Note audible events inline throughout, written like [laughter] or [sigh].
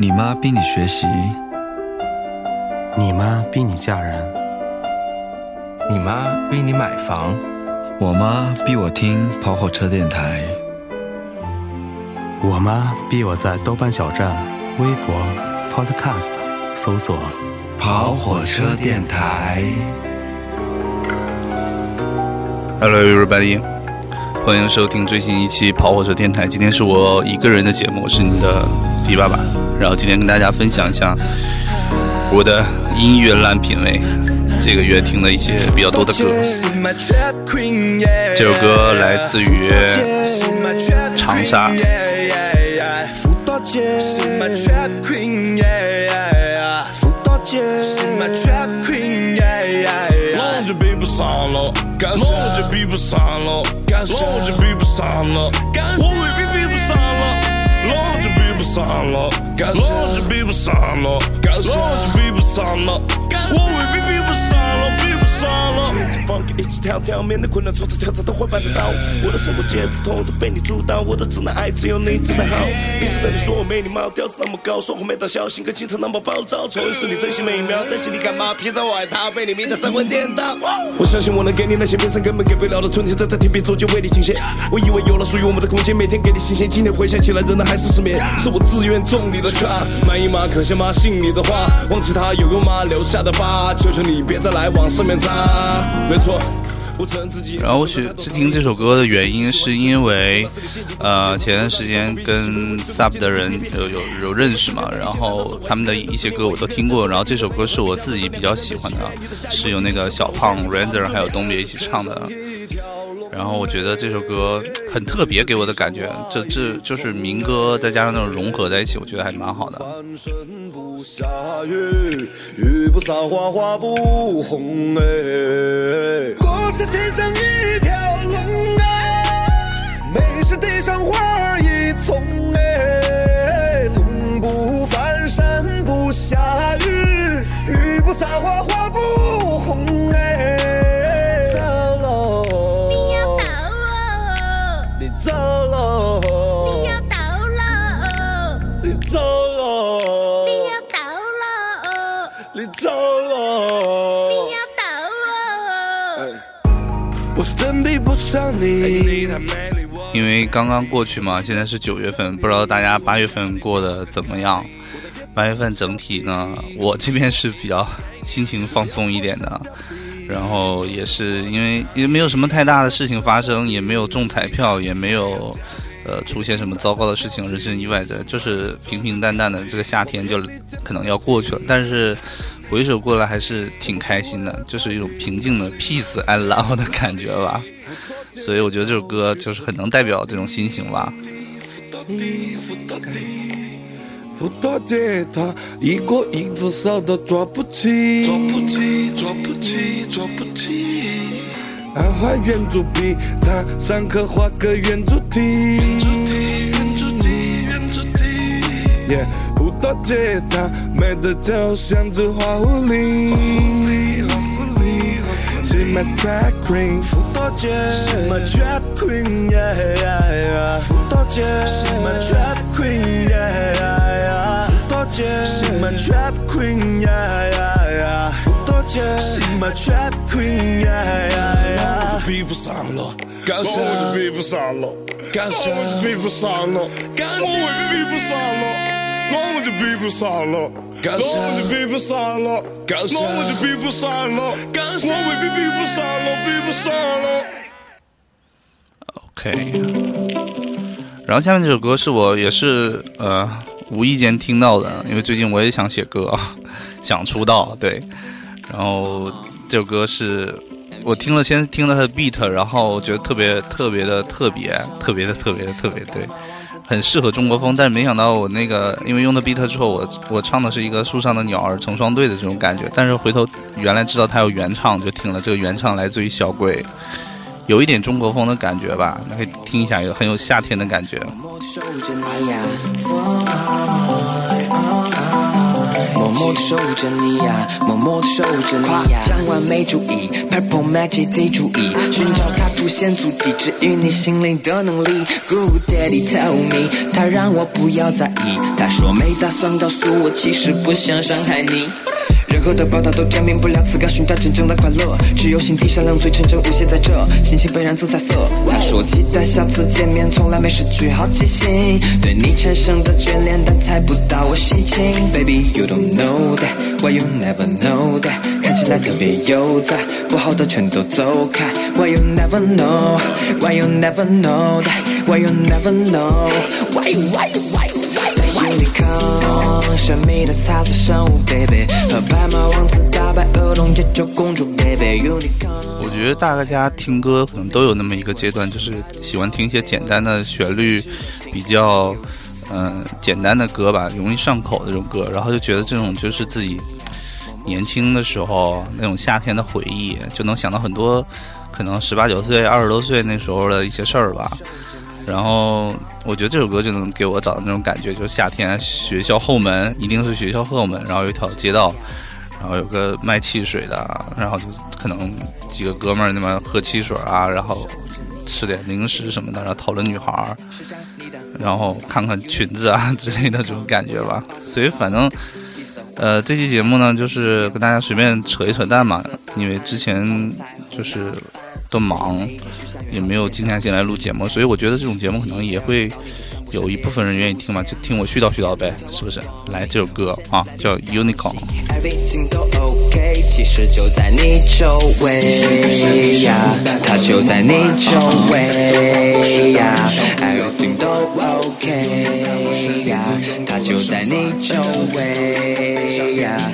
你妈逼你学习，你妈逼你嫁人，你妈逼你买房，我妈逼我听跑火车电台，我妈逼我在豆瓣小站、微博、Podcast 搜索跑火车电台。Hello everybody，欢迎收听最新一期跑火车电台。今天是我一个人的节目，我是你的迪爸爸。然后今天跟大家分享一下我的音乐烂品味，这个月听了一些比较多的歌。这首歌来自于长沙。龙就比不上了，龙就比不上了，龙就比不上了，我未必比不上了，龙就比不上了，龙就比不上了，龙就比不上了，我未必比，了。放歌一起跳跳，面对困难挫折挑战都会办得到。我的生活节奏通都被你主导，我的直男癌只有你真的好。一直等你说我没礼貌，调子那么高，说话没大小，性格经常那么暴躁，错是你真心美妙，但是你干嘛披着外套，被你迷得神魂颠倒。我相信我能给你那些别人根本给不了的春天，站在天边走进为你倾斜。我以为有了属于我们的空间，每天给你新鲜，今天回想起来仍然还是失眠。是我自愿中你的 trap，满意吗？可惜吗？信你的话，忘记他有用吗？留下的疤，求求你别再来往上面擦。然后我选听这首歌的原因，是因为，呃，前段时间跟 Sub 的人有有有认识嘛，然后他们的一些歌我都听过，然后这首歌是我自己比较喜欢的，是由那个小胖 Ranger 还有东别一起唱的，然后我觉得这首歌很特别，给我的感觉，这这就是民歌再加上那种融合在一起，我觉得还蛮好的。半生不下雨，雨不撒花花不红哎。我是天上一条龙啊，美是地上花儿一丛哎。龙不翻山不下雨，雨不撒花你要走哦。我是真比不上你。因为刚刚过去嘛，现在是九月份，不知道大家八月份过得怎么样？八月份整体呢，我这边是比较心情放松一点的，然后也是因为也没有什么太大的事情发生，也没有中彩票，也没有呃出现什么糟糕的事情，人身意外的，就是平平淡淡的这个夏天就可能要过去了，但是回首过来还是挺开心的，就是一种平静的 peace and love 的感觉吧。[laughs] 所以我觉得这首歌就是很能代表这种心情吧。扶到吉他，一个影子少到抓不起，抓不起，抓不起，抓不起。圆珠笔，他上课画个圆珠圆珠耶，扶到吉他，美得就像只花狐狸，花狐狸，花狐狸。She my drag queen，扶到吉，She my drag queen，yeah yeah yeah。扶到吉，She my drag queen，yeah yeah yeah。扶到吉，She my drag queen，yeah yeah yeah。扶到吉，She my drag queen，yeah yeah yeah。我就比不上了，感谢我就比不上了，感谢我就比不上了，感谢我就比不上了。我就比不上了，我就比不上了，我就比不上了，我未必比不上了，比不上了。OK，然后下面这首歌是我也是呃无意间听到的，因为最近我也想写歌，[laughs] 想出道，对。然后这首歌是我听了，先听了它的 beat，然后我觉得特别特别的特别特别的特别的特别对，很适合中国风。但是没想到我那个因为用的 beat 之后，我我唱的是一个树上的鸟儿成双对的这种感觉，但是回头原来知道它有原唱，就听了这个原唱来自于小鬼。有一点中国风的感觉吧，你可以听一下，有很有夏天的感觉。默默地守着你呀，默默地守着你呀。想完没注意，Purple Magic 得注意，寻找它出现足迹，治愈你心灵的能力。Good Daddy tell me，他让我不要在意，他说没打算告诉我，其实不想伤害你。任何的报道都证明不了此刻寻找真正的快乐，只有心底善良最纯真无邪在这，心情被染成彩色。他说期待下次见面，从来没失去好奇心，对你产生的眷恋，但猜不到我心情。Baby you don't know that, why you never know that，看起来特别悠哉，不好的全都走开。Why you never know, why you never know that, why you never know, why why why why unicorn 神秘的彩色生物，baby，和白马王子打败恶龙解救公主，baby，unicorn。我觉得大家听歌可能都有那么一个阶段，就是喜欢听一些简单的旋律，比较嗯、简单的歌吧，容易上口的这种歌，然后就觉得这种就是自己年轻的时候那种夏天的回忆，就能想到很多可能十八九岁、二十多岁那时候的一些事儿吧。然后我觉得这首歌就能给我找到那种感觉，就是夏天学校后门一定是学校后门，然后有一条街道，然后有个卖汽水的，然后就可能几个哥们儿那么喝汽水啊，然后吃点零食什么的，然后讨论女孩儿，然后看看裙子啊之类的这种感觉吧。所以反正，呃，这期节目呢，就是跟大家随便扯一扯淡嘛，因为之前就是都忙，也没有静下心来录节目，所以我觉得这种节目可能也会有一部分人愿意听嘛，就听我絮叨絮叨呗，是不是？来这首歌啊，叫《Unicorn》。Everything 都 OK，其实就在你周围呀，它就在你周围呀。Everything 都 OK 呀，它就在你周围呀。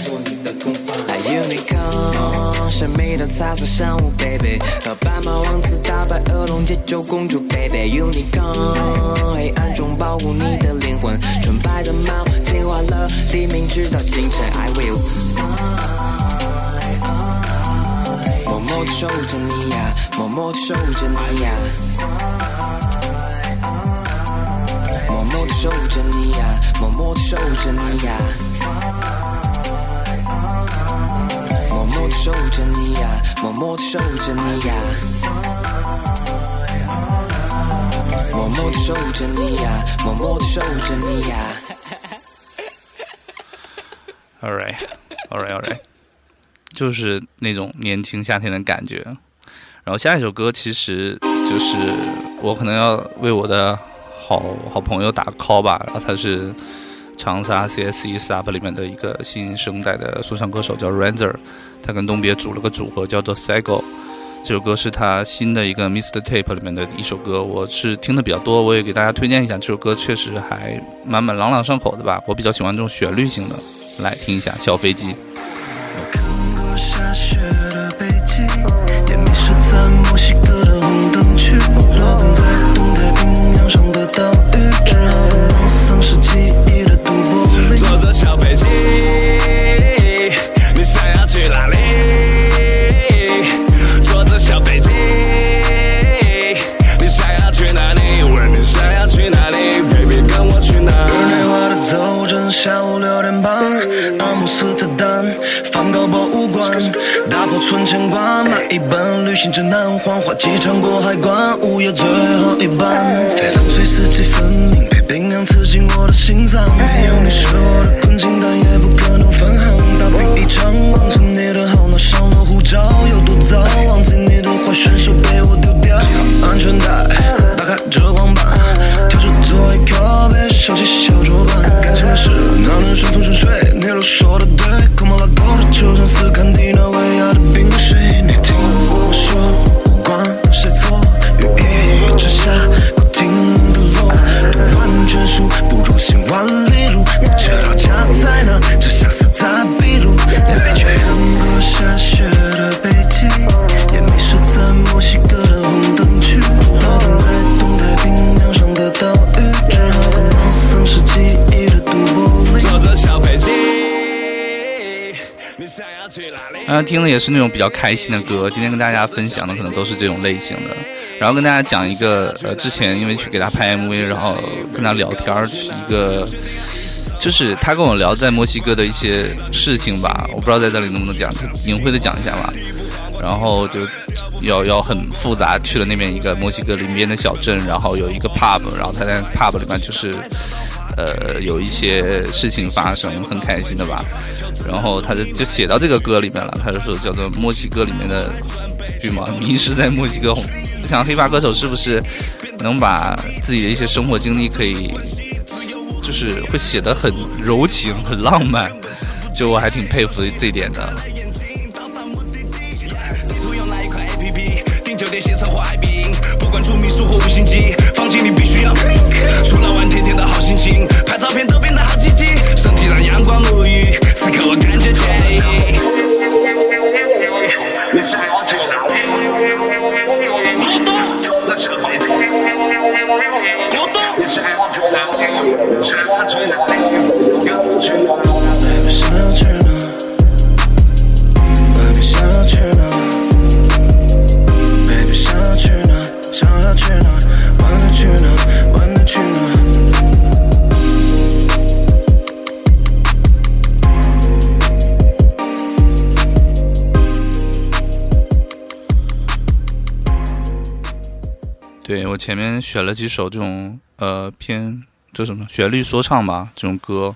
Unicorn，神秘的彩色生物，baby，和白马王子打败恶龙，解救公主，baby，Unicorn，黑暗中保护你的灵魂，纯白的猫听话了，黎明直到清晨，I will。默默地守着你呀，默默地守着你呀，默默地守着你呀，默默地守着你呀，默默地守着你呀，默默地守着你呀，默默地守着你呀，默默地守着你呀。[laughs] All right, all right, all right，就是那种年轻夏天的感觉。然后下一首歌其实就是我可能要为我的好好朋友打 call 吧，然后他是长沙 CSE Sub 里面的一个新生代的说唱歌手，叫 Ranzer，他跟东别组了个组合叫做 Cycle。这首歌是他新的一个 Mr. Tape 里面的一首歌，我是听的比较多，我也给大家推荐一下。这首歌确实还蛮蛮朗朗上口的吧，我比较喜欢这种旋律性的。来听一下小飞机。我看过下雪的北极，也迷失在墨西哥的红灯区，落在东太平洋上的岛屿，小飞机，你想要去哪里？坐着小飞机，你想要去哪里？问你想要去哪里？Baby，跟我去哪？日内瓦的走针，下午六点半，阿姆斯特丹梵高博物馆，打破存钱罐，买一本旅行指南，黄花机场过海关，午夜最后一班，飞冷翠四季分明，被冰凉刺进我的心脏，没有你是我的想，忘记你的好，拿上了护照，有多早，忘记你的话，顺手被我丢掉，安全带，打开遮光板，调整座椅靠背，收起小桌板，感情的事哪能顺风顺水？也是那种比较开心的歌，今天跟大家分享的可能都是这种类型的。然后跟大家讲一个，呃，之前因为去给他拍 MV，然后跟他聊天儿，一个就是他跟我聊在墨西哥的一些事情吧，我不知道在这里能不能讲，他隐晦的讲一下吧。然后就要要很复杂，去了那边一个墨西哥邻边的小镇，然后有一个 pub，然后他在 pub 里面就是呃有一些事情发生，很开心的吧。然后他就就写到这个歌里面了，他就说叫做墨西哥里面的剧嘛，迷失在墨西哥。想黑发歌手是不是能把自己的一些生活经历可以就是会写得很柔情、很浪漫？就我还挺佩服这一点的。不管住民宿或五星级，光沐浴，此刻我感觉前面选了几首这种呃偏这什么旋律说唱吧这种歌，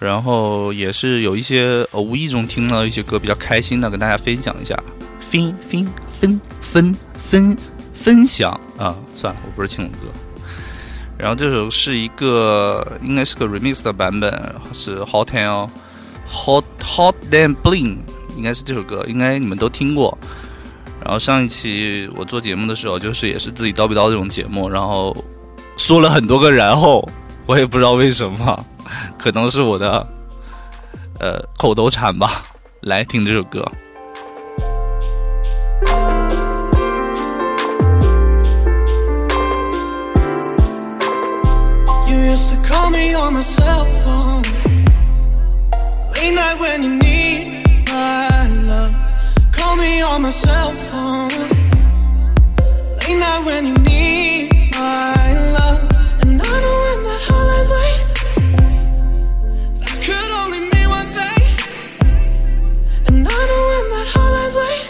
然后也是有一些呃无意中听到一些歌比较开心的，跟大家分享一下。分分分分分分享啊，算了，我不是青龙哥。然后这首是一个应该是个 remix 的版本，是 Hot and Hot Hot damn Bling，应该是这首歌，应该你们都听过。然后上一期我做节目的时候，就是也是自己叨逼叨这种节目，然后说了很多个然后，我也不知道为什么，可能是我的呃口头禅吧。来听这首歌。You used to call me on my cell phone. Late night when you need my love. Call me on my cell phone. Late night when you need my love. And I know in that hotline bling, that could only mean one thing. And I know in that hotline bling,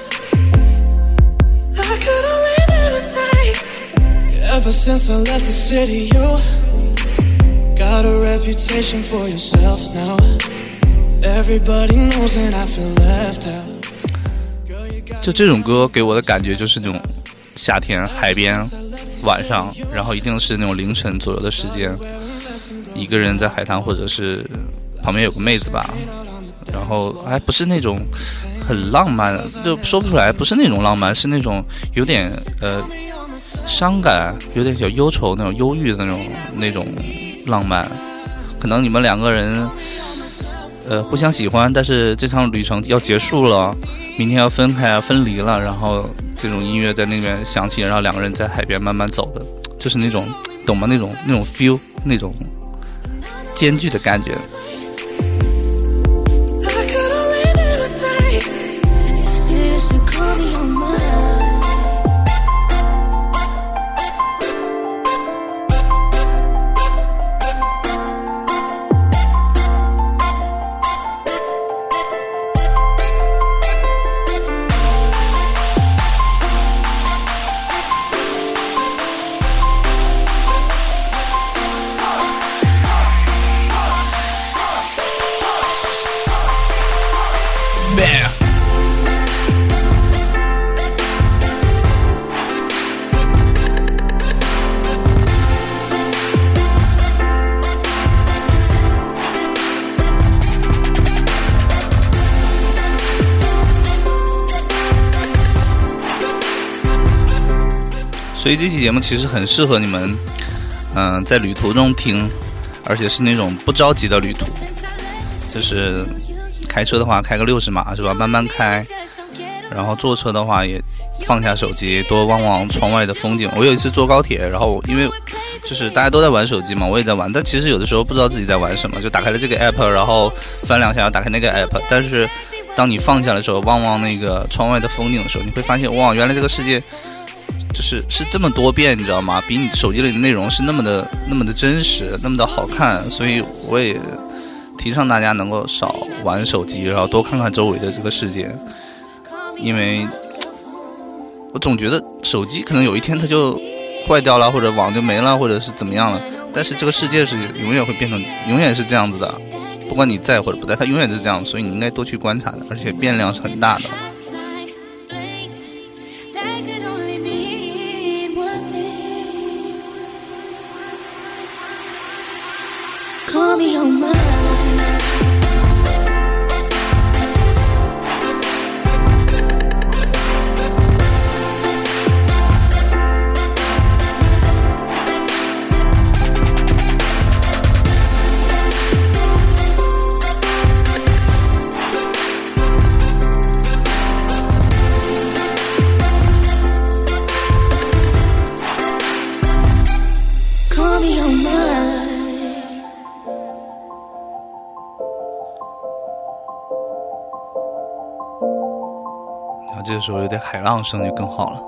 that could only mean one thing. Ever since I left the city, you got a reputation for yourself now. Everybody knows that I feel left out. 就这种歌给我的感觉就是那种夏天海边晚上，然后一定是那种凌晨左右的时间，一个人在海滩或者是旁边有个妹子吧，然后还不是那种很浪漫，就说不出来，不是那种浪漫，是那种有点呃伤感，有点小忧愁那种忧郁的那种那种浪漫，可能你们两个人呃互相喜欢，但是这场旅程要结束了。明天要分开啊，分离了，然后这种音乐在那边响起，然后两个人在海边慢慢走的，就是那种懂吗？那种那种 feel，那种艰巨的感觉。所以这期节目其实很适合你们，嗯、在旅途中听，而且是那种不着急的旅途，就是开车的话开个六十码是吧，慢慢开，然后坐车的话也放下手机，多望望窗外的风景。我有一次坐高铁，然后因为就是大家都在玩手机嘛，我也在玩，但其实有的时候不知道自己在玩什么，就打开了这个 app，然后翻两下要，打开那个 app，但是当你放下的时候，望望那个窗外的风景的时候，你会发现，哇，原来这个世界就是是这么多变，你知道吗？比你手机里的内容是那么的那么的真实，那么的好看，所以我也提倡大家能够少玩手机，然后多看看周围的这个世界，因为我总觉得手机可能有一天它就坏掉了，或者网就没了，或者是怎么样了。但是这个世界是永远会变成，永远是这样子的，不管你在或者不在，它永远是这样，所以你应该多去观察的，而且变量是很大的。me oh home. 有点海浪声就更好了，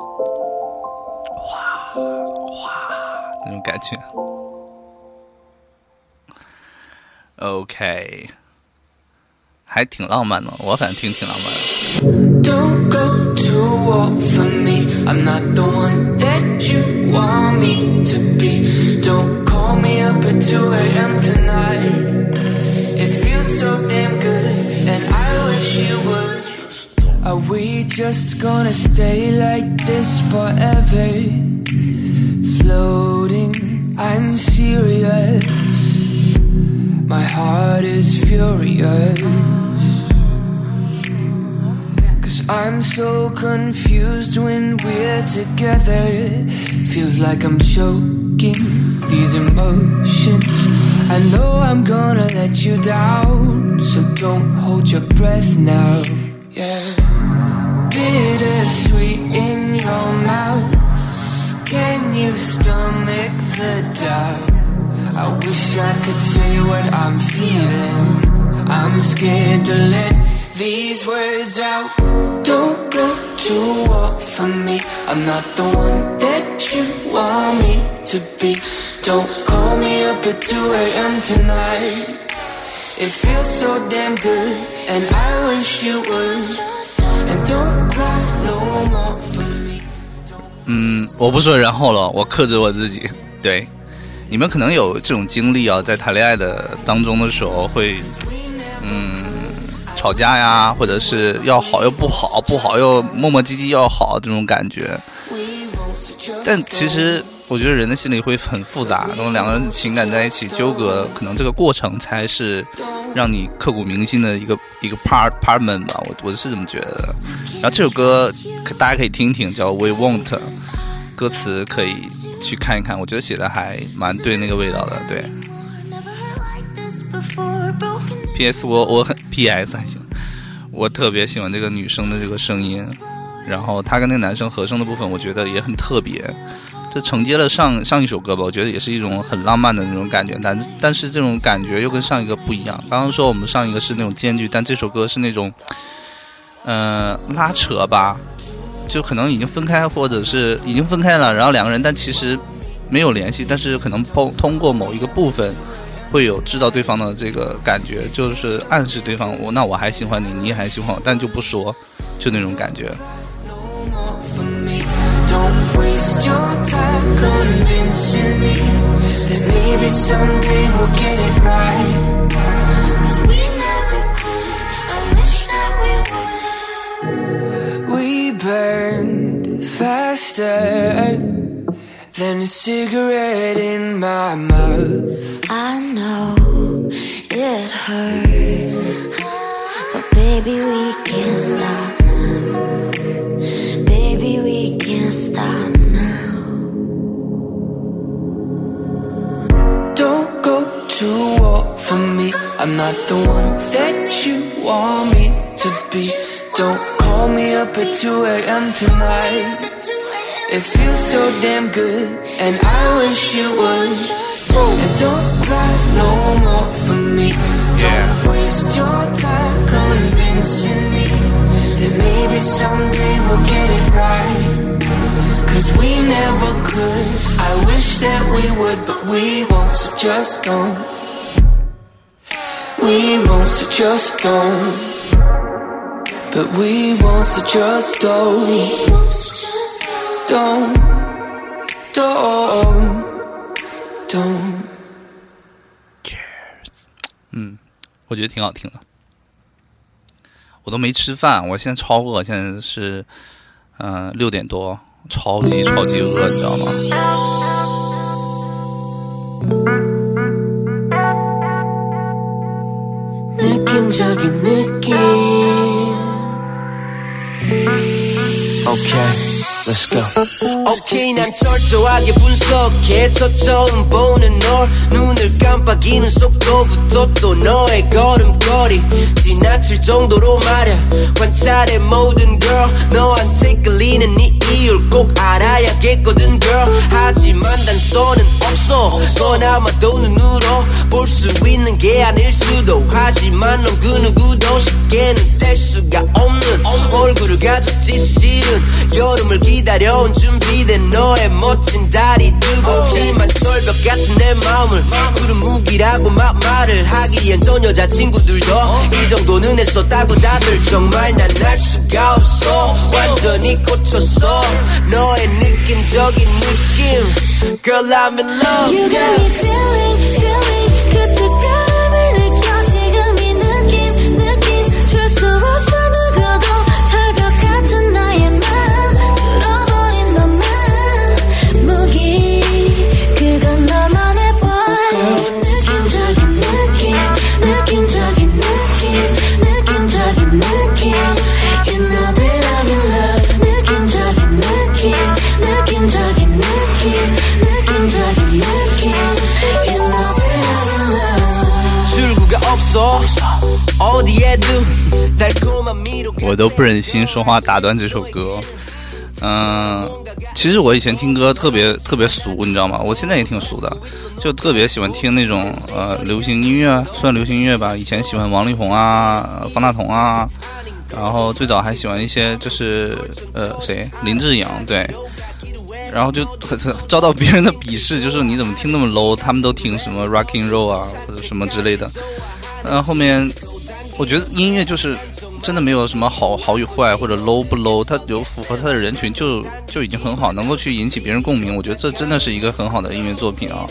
哇哇那种感觉。OK，还挺浪漫的，我反正听挺浪漫的。Are we just gonna stay like this forever? Floating, I'm serious. My heart is furious. Cause I'm so confused when we're together. Feels like I'm choking these emotions. I know I'm gonna let you down, so don't hold your breath now. Yeah. Bittersweet in your mouth. Can you stomach the doubt? I wish I could say what I'm feeling. I'm scared to let these words out. Don't go to war for me. I'm not the one that you want me to be. Don't call me up at 2 a.m. tonight. It feels so damn good, and I wish you would. 嗯，我不说然后了，我克制我自己。[laughs] 对，你们可能有这种经历啊，在谈恋爱的当中的时候会，嗯，吵架呀，或者是要好又不好，不好又磨磨唧唧要好这种感觉。但其实我觉得人的心里会很复杂，然后两个人情感在一起纠葛，可能这个过程才是让你刻骨铭心的一个一个 part partment 吧，我我是这么觉得。然后这首歌可大家可以听听，叫 We Won't，歌词可以去看一看，我觉得写的还蛮对那个味道的。对，P.S. 我我很 P.S. 还行，我特别喜欢这个女生的这个声音，然后她跟那个男生和声的部分，我觉得也很特别。这承接了上上一首歌吧，我觉得也是一种很浪漫的那种感觉，但但是这种感觉又跟上一个不一样。刚刚说我们上一个是那种间距，但这首歌是那种，呃，拉扯吧，就可能已经分开，或者是已经分开了，然后两个人但其实没有联系，但是可能通通过某一个部分会有知道对方的这个感觉，就是暗示对方我那我还喜欢你，你也还喜欢我，但就不说，就那种感觉。Don't waste your time convincing me that maybe someday we'll get it right. Cause we never could. I wish that we would. We burned faster than a cigarette in my mouth. I know it hurt. But baby, we can't stop someday we'll get it right. Cause we never could. I wish that we would, but we won't, so just don't. We won't so just don't. But we won't so just don't. Don't. Don't. Don't. 嗯，我觉得挺好听的。我都没吃饭，我现在超饿，现在是嗯六点多，超级超级饿，你知道吗？느 Okay, let's go. 오케이 난 철저하게 분석해. 초점 보는 널. 눈을 깜빡이는 속도부터 또 너의 걸음걸이 지나칠 정도로 말야 관찰해 모든 girl. 너한테 끌리는 네 이유를 꼭 알아야겠거든 girl. 하지만 단서는 없어. 그나마도 눈으로 볼 수 있는 게 아닐 수도. 하지만 넌 그 누구도 쉽게는 될 수가 없는 얼굴을 가졌지 실은 여름을 기다려온 준비된 너의 멋진 다리 뜨겁지만 철벽 같은 내 마음을 구름 무기라고 막 말을 하기엔 전 여자친구들도 이 정도는 했었다고 다들 정말 난 알 수가 없어. 완전히 꽂혔어. 너의 느낌적인 느낌. Girl I'm in love. You got me feeling 我都不忍心说话打断这首歌。嗯，其实我以前听歌特别特别俗，你知道吗？我现在也挺俗的，就特别喜欢听那种呃流行音乐，算流行音乐吧。以前喜欢王力宏啊、方大同啊，然后最早还喜欢一些就是呃谁林志颖对，然后就很遭到别人的鄙视，就是你怎么听那么 low？他们都听什么 rocking roll 啊或者什么之类的。嗯后面我觉得音乐就是真的没有什么好好与坏或者 low 不 low，它有符合它的人群就就已经很好，能够去引起别人共鸣。我觉得这真的是一个很好的音乐作品啊。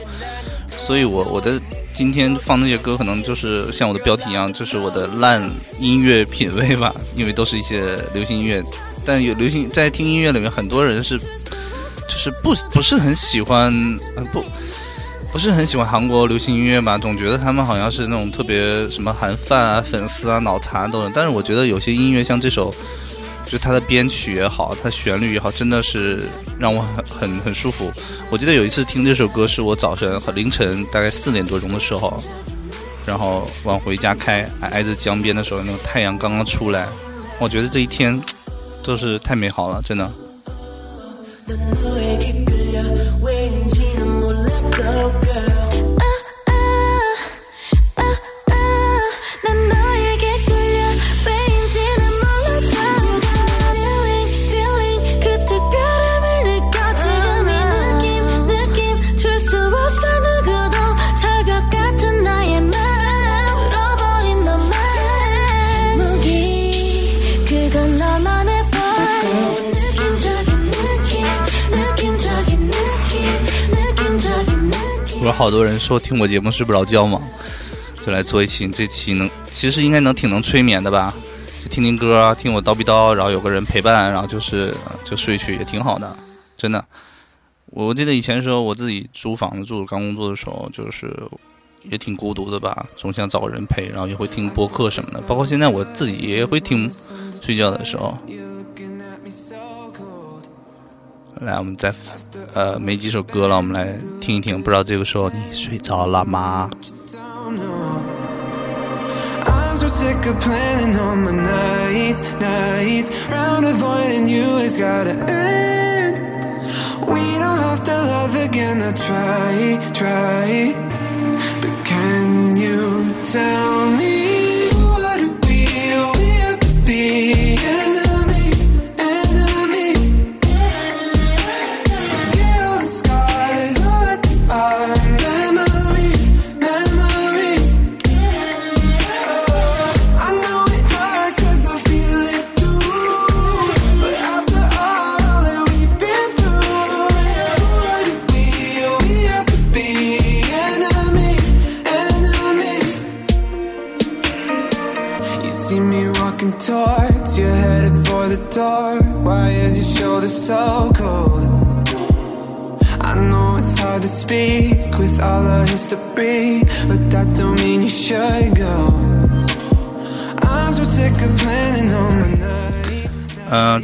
所以我我的今天放那些歌，可能就是像我的标题一样，就是我的烂音乐品味吧，因为都是一些流行音乐。但有流行在听音乐里面，很多人是就是不不是很喜欢，呃不。不是很喜欢韩国流行音乐吧，总觉得他们好像是那种特别什么韩范啊、粉丝啊、脑残都有。但是我觉得有些音乐像这首，就它的编曲也好，它旋律也好，真的是让我很很很舒服。我记得有一次听这首歌，是我早晨凌晨大概四点多钟的时候，然后往回家开，挨挨着江边的时候，那个太阳刚刚出来，我觉得这一天都是太美好了，真的。好多人说听我节目睡不着觉嘛？就来做一期，这期能其实应该能挺能催眠的吧？就听听歌，听我叨逼叨，然后有个人陪伴，然后就是就睡去也挺好的，真的。我记得以前的时候，我自己租房子住，刚工作的时候，就是也挺孤独的吧，总想找个人陪，然后也会听播客什么的，包括现在我自己也会听，睡觉的时候。来，我们再呃没几首歌了，我们来听一听。不知道这个时候你睡着了吗？I'm so sick of planning on my nights, nights. Round avoiding you has gotta end. We don't have to love again. I try, try. But can you tell me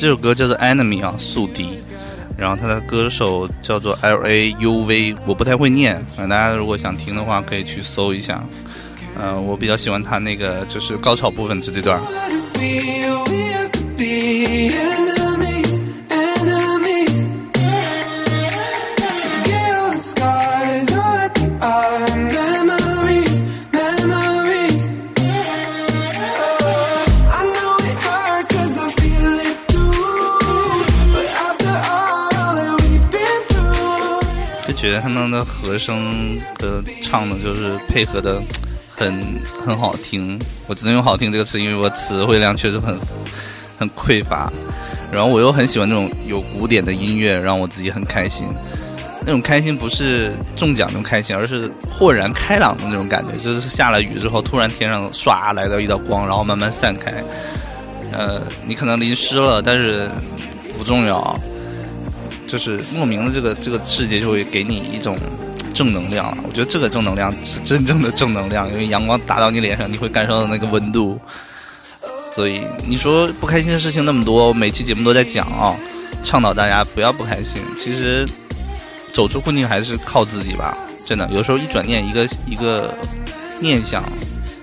这首歌叫做《Enemy》啊，宿敌。然后他的歌手叫做 L A U V，我不太会念，大家如果想听的话，可以去搜一下。嗯、我比较喜欢他那个就是高潮部分这段。觉得他们的和声的唱的，就是配合的很很好听。我只能用“好听”这个词，因为我词汇量确实很很匮乏。然后我又很喜欢那种有古典的音乐，让我自己很开心。那种开心不是中奖那种开心，而是豁然开朗的那种感觉。就是下了雨之后，突然天上唰来到一道光，然后慢慢散开。呃，你可能淋湿了，但是不重要。就是莫名的这个这个世界就会给你一种正能量。我觉得这个正能量是真正的正能量，因为阳光打到你脸上，你会感受到那个温度。所以你说不开心的事情那么多，每期节目都在讲啊，倡导大家不要不开心。其实走出困境还是靠自己吧，真的。有时候一转念，一个一个念想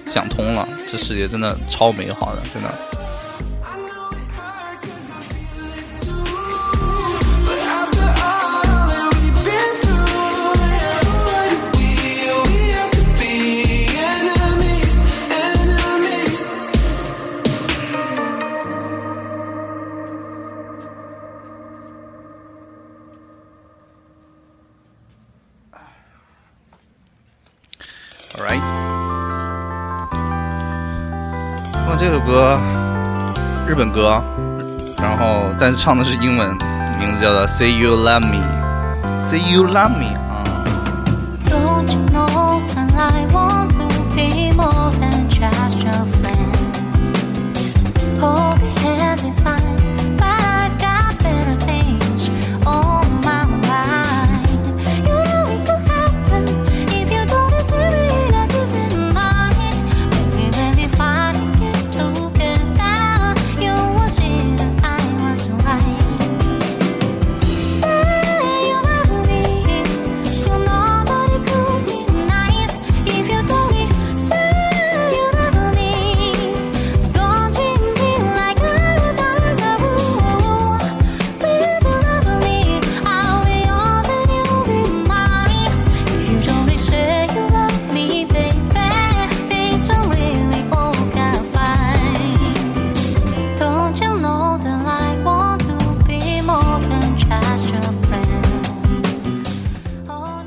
想通了，这世界真的超美好的，真的。这首歌日本歌，然后但是唱的是英文，名字叫做《Say You Love Me》，Say You Love Me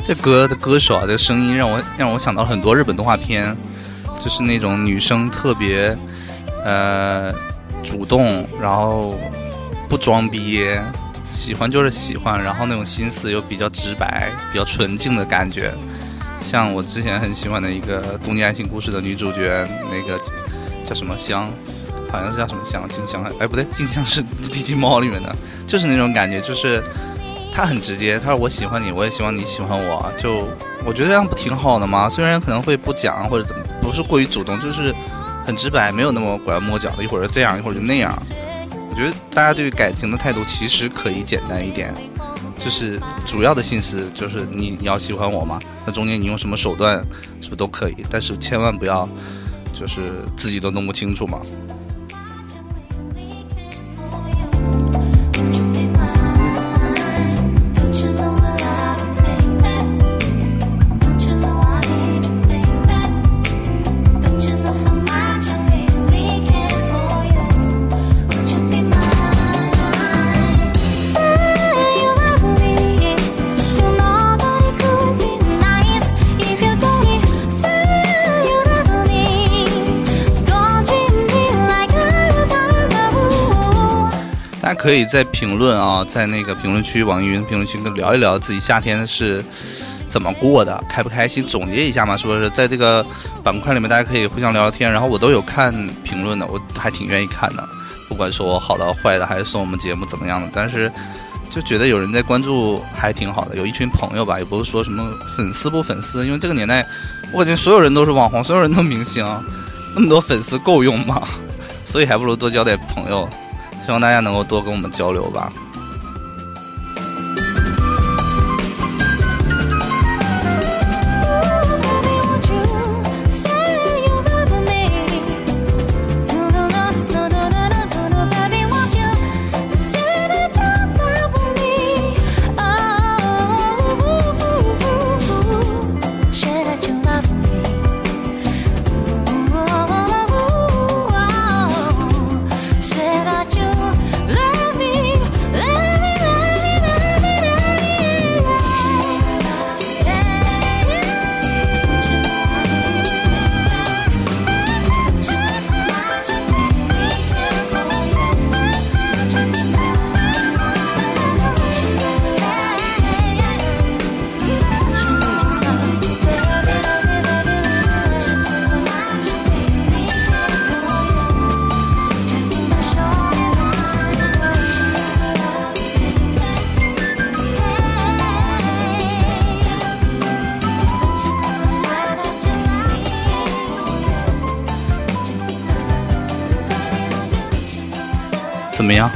这歌的歌手啊，这个声音让我让我想到了很多日本动画片，就是那种女生特别呃主动，然后不装逼，喜欢就是喜欢，然后那种心思又比较直白、比较纯净的感觉。像我之前很喜欢的一个《东京爱情故事》的女主角，那个叫什么香，好像是叫什么香，静香，哎不对，静香是《机器猫》里面的，就是那种感觉，就是他很直接，他说我喜欢你，我也希望你喜欢我，就我觉得这样不挺好的吗？虽然可能会不讲或者怎么，不是过于主动，就是很直白，没有那么拐弯抹角的，一会儿这样，一会儿就那样。我觉得大家对于感情的态度其实可以简单一点，就是主要的心思就是你你要喜欢我嘛，那中间你用什么手段是不是都可以，但是千万不要就是自己都弄不清楚嘛。可以在评论啊，在那个评论区，网易云评论区跟聊一聊自己夏天是怎么过的，开不开心，总结一下嘛，是不是？在这个板块里面，大家可以互相聊聊天，然后我都有看评论的，我还挺愿意看的，不管说我好的坏的，还是说我们节目怎么样的，但是就觉得有人在关注还挺好的，有一群朋友吧，也不是说什么粉丝不粉丝，因为这个年代，我感觉所有人都是网红，所有人都明星，那么多粉丝够用吗？[laughs] 所以还不如多交点朋友，希望大家能够多跟我们交流吧。怎么样？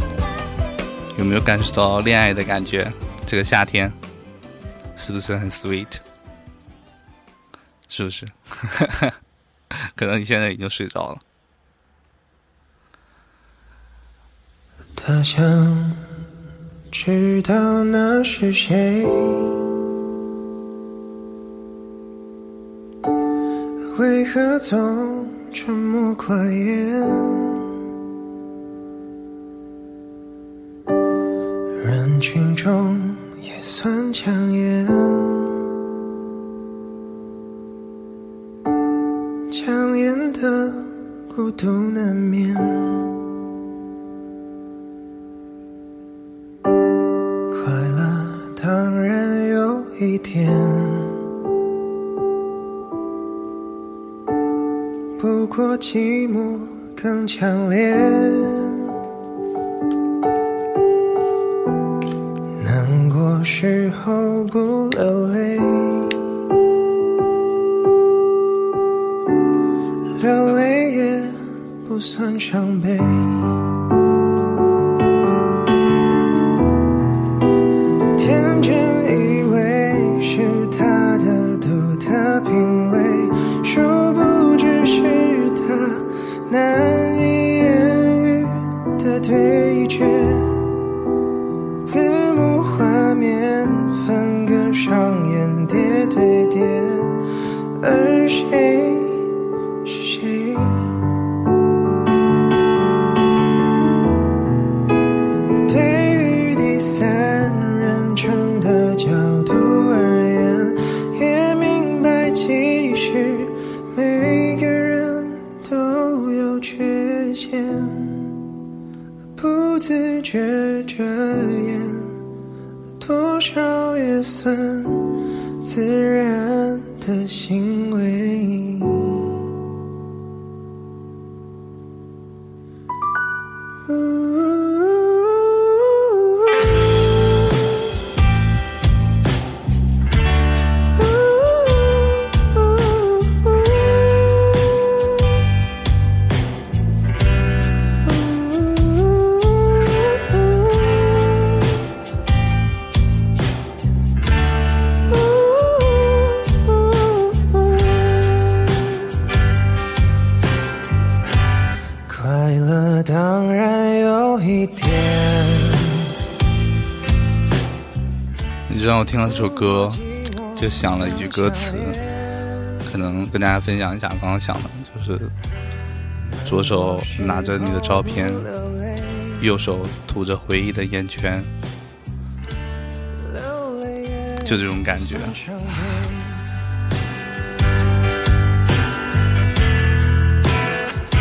有没有感受到恋爱的感觉？这个夏天是不是很 sweet？是不是？[laughs] 可能你现在已经睡着了。他想知道那是谁，为何总沉默寡言？群中也算抢眼，抢眼的孤独难免。快乐当然有一点，不过寂寞更强烈。不自觉这样，多少也算自然的行为。这首歌，就想了一句歌词，可能跟大家分享一下。刚刚想的就是，左手拿着你的照片，右手涂着回忆的烟圈，就这种感觉。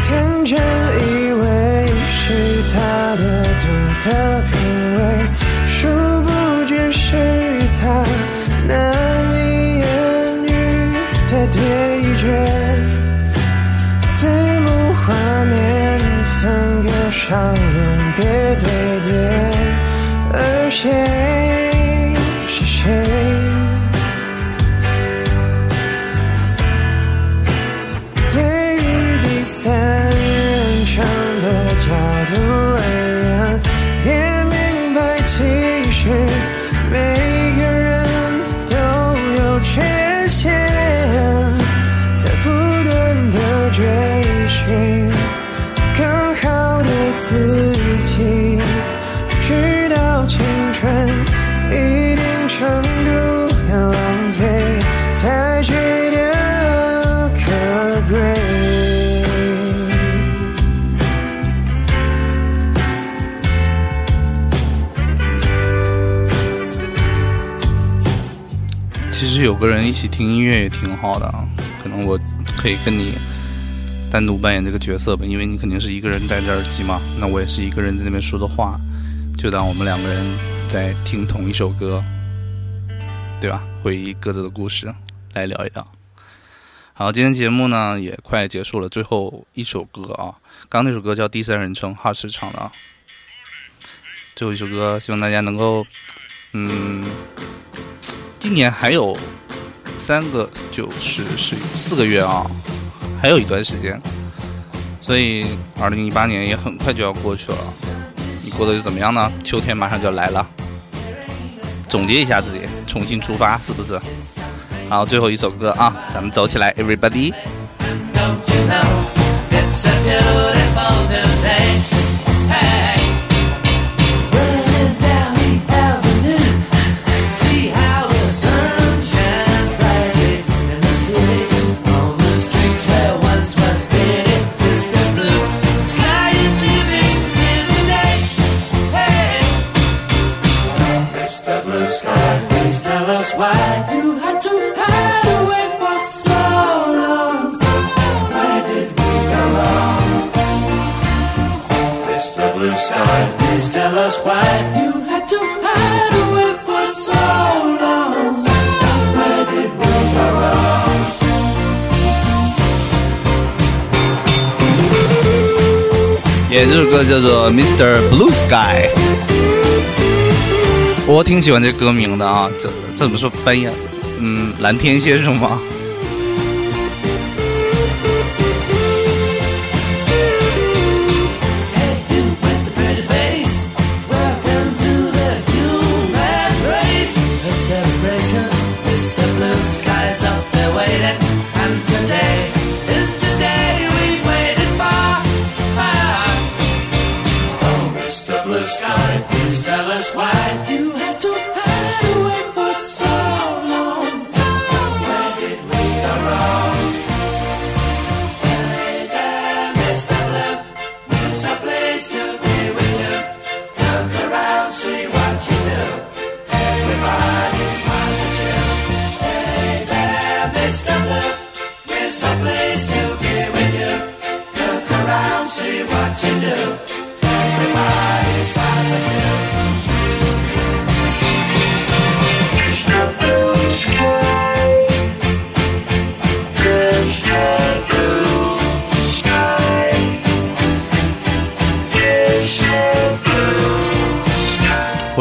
天真以为是他的独特品味，唱个人一起听音乐也挺好的，啊，可能我可以跟你单独扮演这个角色吧，因为你肯定是一个人戴着耳机嘛，那我也是一个人在那边说的话，就当我们两个人在听同一首歌，对吧？回忆各自的故事，来聊一聊。好，今天节目呢也快结束了，最后一首歌啊，刚刚那首歌叫《第三人称》，哈士唱的啊。最后一首歌，希望大家能够，嗯，今年还有三个就是是四个月啊，还有一段时间，所以二零一八年也很快就要过去了。你过得又怎么样呢？秋天马上就要来了，总结一下自己，重新出发，是不是？好，最后一首歌啊，咱们走起来，Everybody。Please tell us why you had to hide away for so long. Where did we go wrong? 也这首歌叫做《Mr. Blue Sky》，我挺喜欢这歌名的啊，这这怎么说翻译啊？嗯，蓝天先生吗？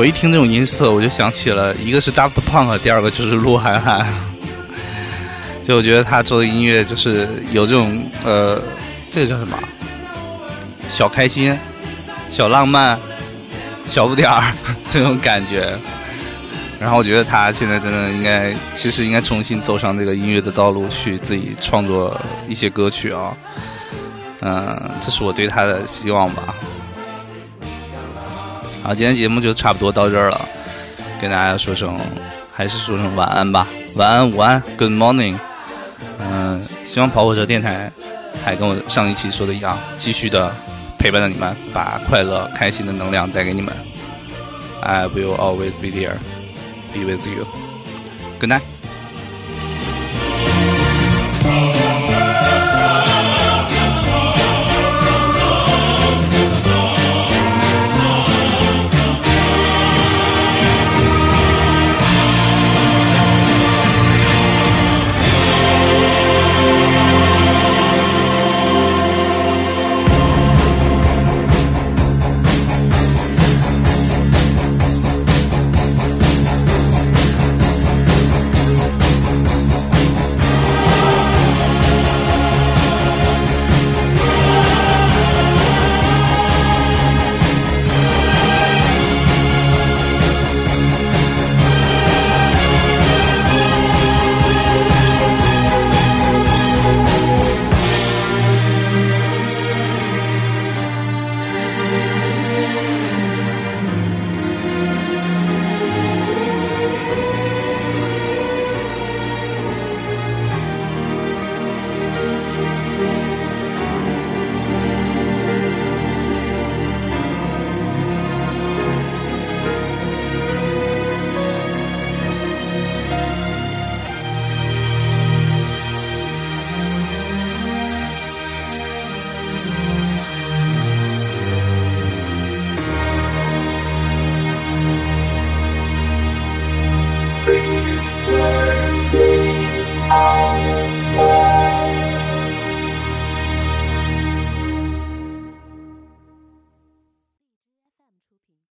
我一听这种音色，我就想起了一个是 Daft Punk，第二个就是鹿晗晗。[laughs] 就我觉得他做的音乐就是有这种呃，这个叫什么？小开心、小浪漫、小不点儿 [laughs] 这种感觉。然后我觉得他现在真的应该，其实应该重新走上这个音乐的道路，去自己创作一些歌曲啊。嗯，这是我对他的希望吧。好，今天节目就差不多到这儿了，跟大家说声，还是说声晚安吧，晚安、午安，Good morning。嗯，希望跑火车电台还跟我上一期说的一样，继续的陪伴着你们，把快乐、开心的能量带给你们。I will always be there, be with you. Good night.